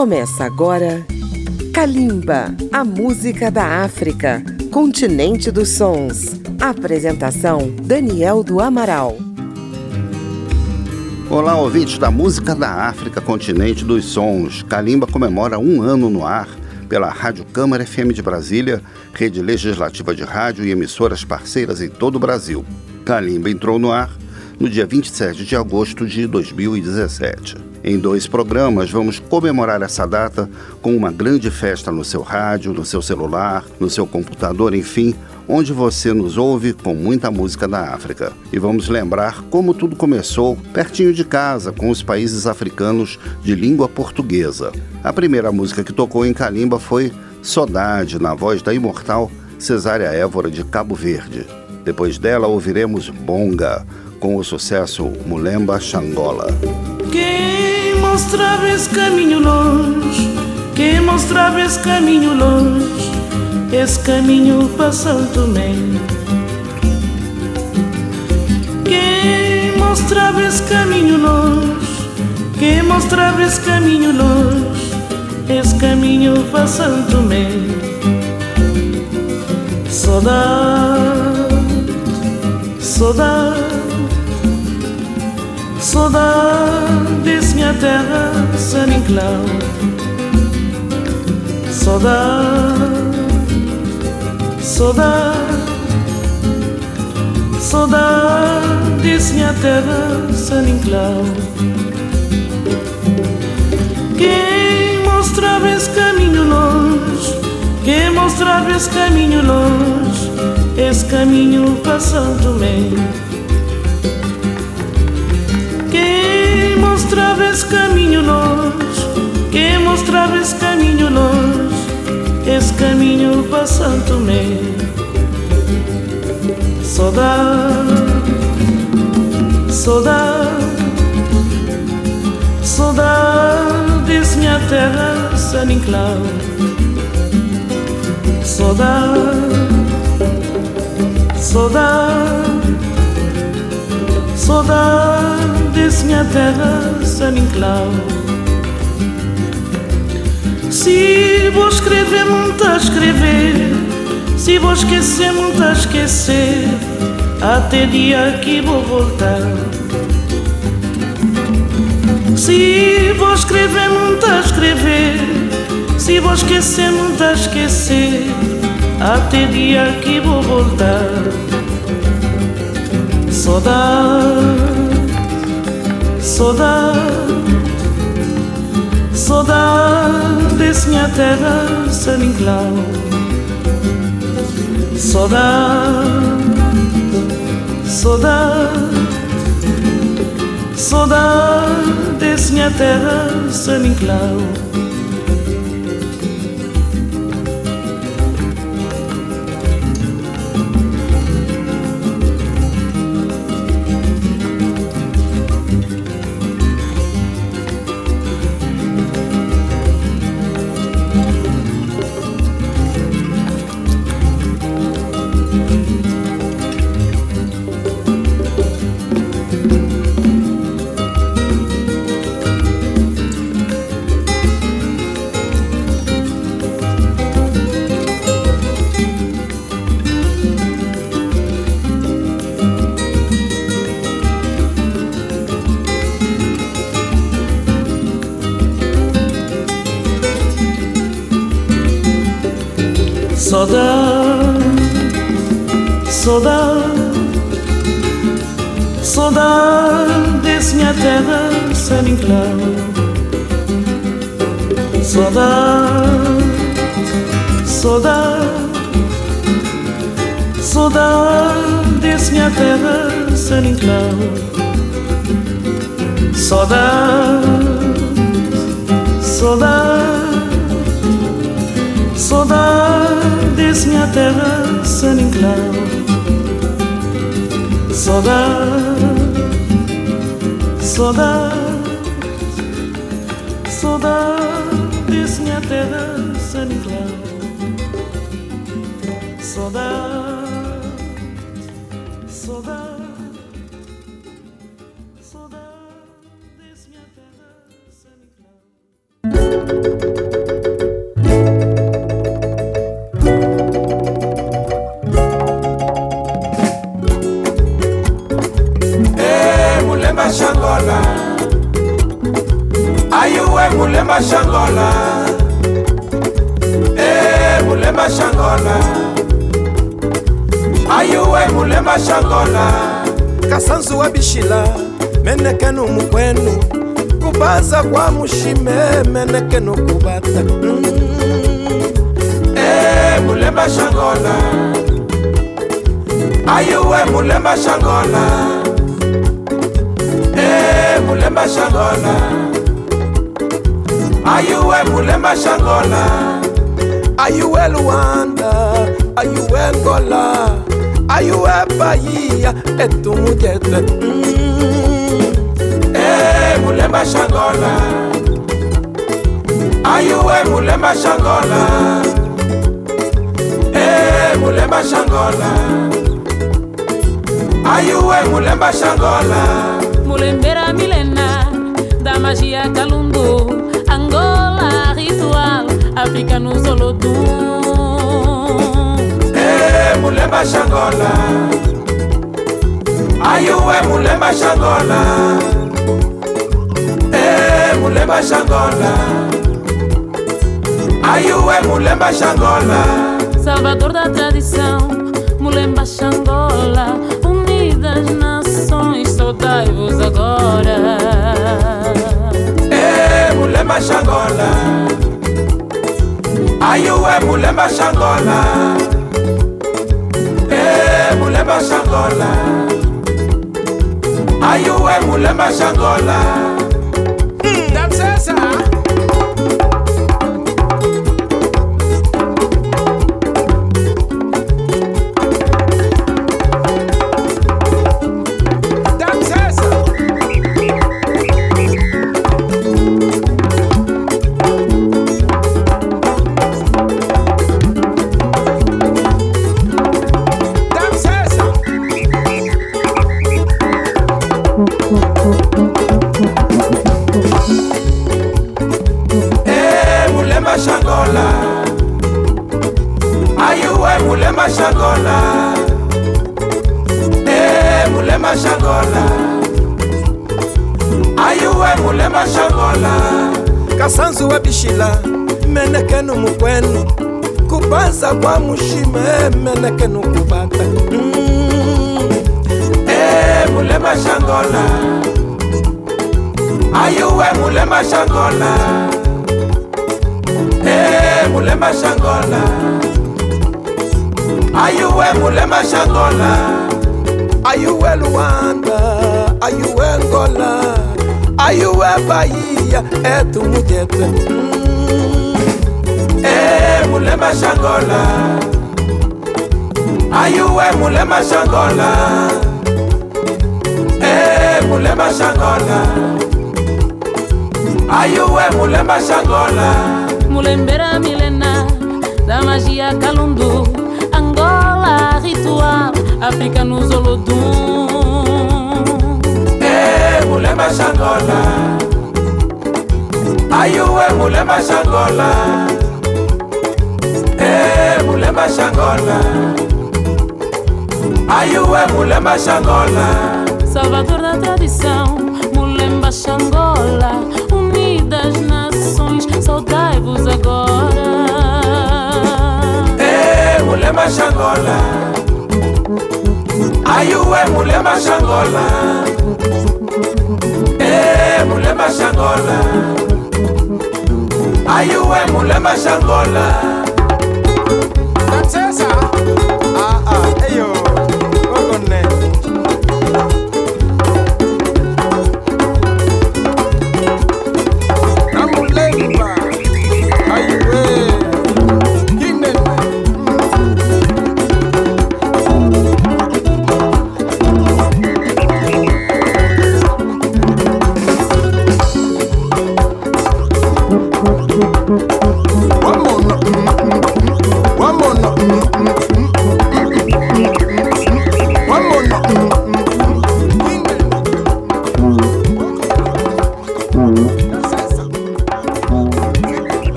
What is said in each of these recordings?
Começa agora Kalimba, a música da África, continente dos sons. Apresentação Daniel do Amaral. Olá, ouvintes da música da África, continente dos sons. Kalimba comemora um ano no ar pela Rádio Câmara FM de Brasília, rede legislativa de rádio e emissoras parceiras em todo o Brasil. Kalimba entrou no ar no dia 27 de agosto de 2017. Em dois programas, vamos comemorar essa data com uma grande festa no seu rádio, no seu celular, no seu computador, enfim, onde você nos ouve com muita música da África. E vamos lembrar como tudo começou pertinho de casa, com os países africanos de língua portuguesa. A primeira música que tocou em Calimba foi Saudade, na voz da imortal Cesária Évora de Cabo Verde. Depois dela, ouviremos Bonga, com o sucesso Mulemba Xangola. Quem mostrava esse caminho longe, quem mostrava esse caminho longe, esse caminho para Santo Tomé. Quem mostrava esse caminho longe, quem mostrava esse caminho longe, esse caminho para Santo Tomé. Saudade, saudade Saudades, minha terra, San Inclau Saudade, saudade Saudades, minha terra, San Inclau Quem mostrava esse caminho longe? Quem mostrava esse caminho longe? Esse caminho para Santo mostrava esse caminho longe, quem mostrava esse caminho longe, esse caminho para Santo Tomé. Saudade, saudade, saudade desse minha terra, San Inclau. Saudade, saudade, saudade desse minha terra San Inclau Se vou escrever, muito a escrever. Se vou esquecer, muito a esquecer. Até dia que vou voltar. Se vou escrever, muito a escrever. Se vou esquecer, muito a esquecer. Até dia que vou voltar. Saudade, minha terra San Inclau Saudade, saudade, saudade minha terra San Inclau Saudade, saudade, saudade minha terra San Inclau. Saudade, saudade, saudade minha terra San Inclau. Saudade, saudade, saudade Saudade, saudade, ayuwe mulemba shangola. E mulemba shangola. Ayuwe mulemba shangola. Kasanzu wa bishila menekenu mukwenu. Kubaza kwa mushime menekenu kubata mm. e mulemba shangola. Ayuwe mulemba shangola. E mulemba shangola ayuwe mulemba shangola ayuwe luanda ayuwe ngola ayuwe bayiya etumujetle mm. Eh, e mulemba shangola ayuwe mulemba shangola e eh, mulemba shangola ayuwe mulemba shangola mulembera milena da magia kalu ritual africa nos olodum e mulemba shangola. Ayuwe mulemba shangola? E mulemba shangola. Ayuwe mulemba shangola? Salvador da tradição mulemba xangola unidas nações saudai-vos agora. E mulemba shangola ayuwe mulemba shangola? E mulemba shangola. Ayuwe mulemba shangola ayuwe mulemba shangola e mulemba shangola ayuwe mulemba shangola kasanzu wa bishila menekenu mukwenu kubaza kwa mushime menekenu kubata. Mm. e mulemba shangola ayuwe mulemba shangola e mulemba shangola ayuwe mulemba shangola ayuwe luanda? Ayuwe ngola ayuwe bahia? Etumujete mm. e mulemba shangola ayuwe mulemba shangola e mulemba shangola ayuwe mulemba shangola mulembera milena da magia calundu angola ritual africa nos olodum e mulemba shangola ayuwe mulemba shangola e mulemba shangola ayuwe mulemba shangola salvador da tradição mulemba xangola unidas nações saudai-vos agora. E mulemba shangola ayuwe mulemba shangola e mulemba shangola ayuwe mulemba shangola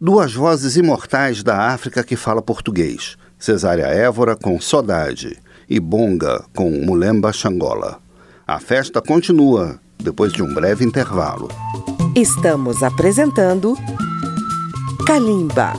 Duas vozes imortais da África que fala português. Cesária Évora com Saudade e Bonga com Mulemba Xangola. A festa continua depois de um breve intervalo. Estamos apresentando Kalimba